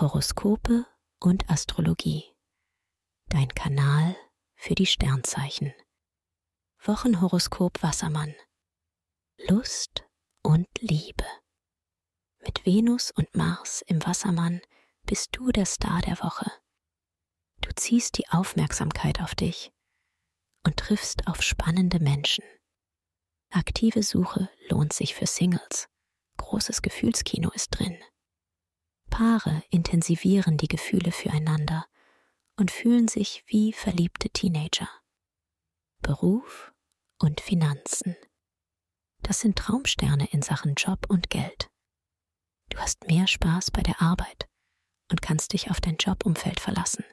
Horoskope und Astrologie. Dein Kanal für die Sternzeichen. Wochenhoroskop Wassermann. Lust und Liebe. Mit Venus und Mars im Wassermann bist du der Star der Woche. Du ziehst die Aufmerksamkeit auf dich und triffst auf spannende Menschen. Aktive Suche lohnt sich für Singles. Großes Gefühlskino ist drin. Paare intensivieren die Gefühle füreinander und fühlen sich wie verliebte Teenager. Beruf und Finanzen. Das sind Traumsterne in Sachen Job und Geld. Du hast mehr Spaß bei der Arbeit und kannst dich auf dein Jobumfeld verlassen.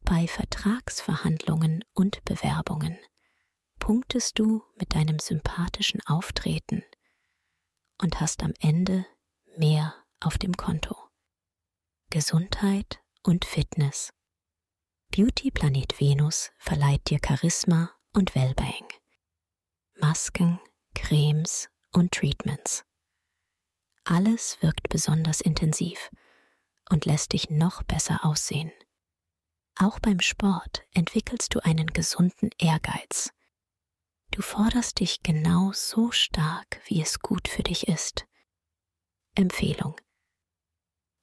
Bei Vertragsverhandlungen und Bewerbungen punktest du mit deinem sympathischen Auftreten und hast am Ende mehr auf dem Konto. Gesundheit und Fitness. Beauty Planet Venus verleiht dir Charisma und Wellbeing. Masken, Cremes und Treatments. Alles wirkt besonders intensiv und lässt dich noch besser aussehen. Auch beim Sport entwickelst du einen gesunden Ehrgeiz. Du forderst dich genau so stark, wie es gut für dich ist. Empfehlung.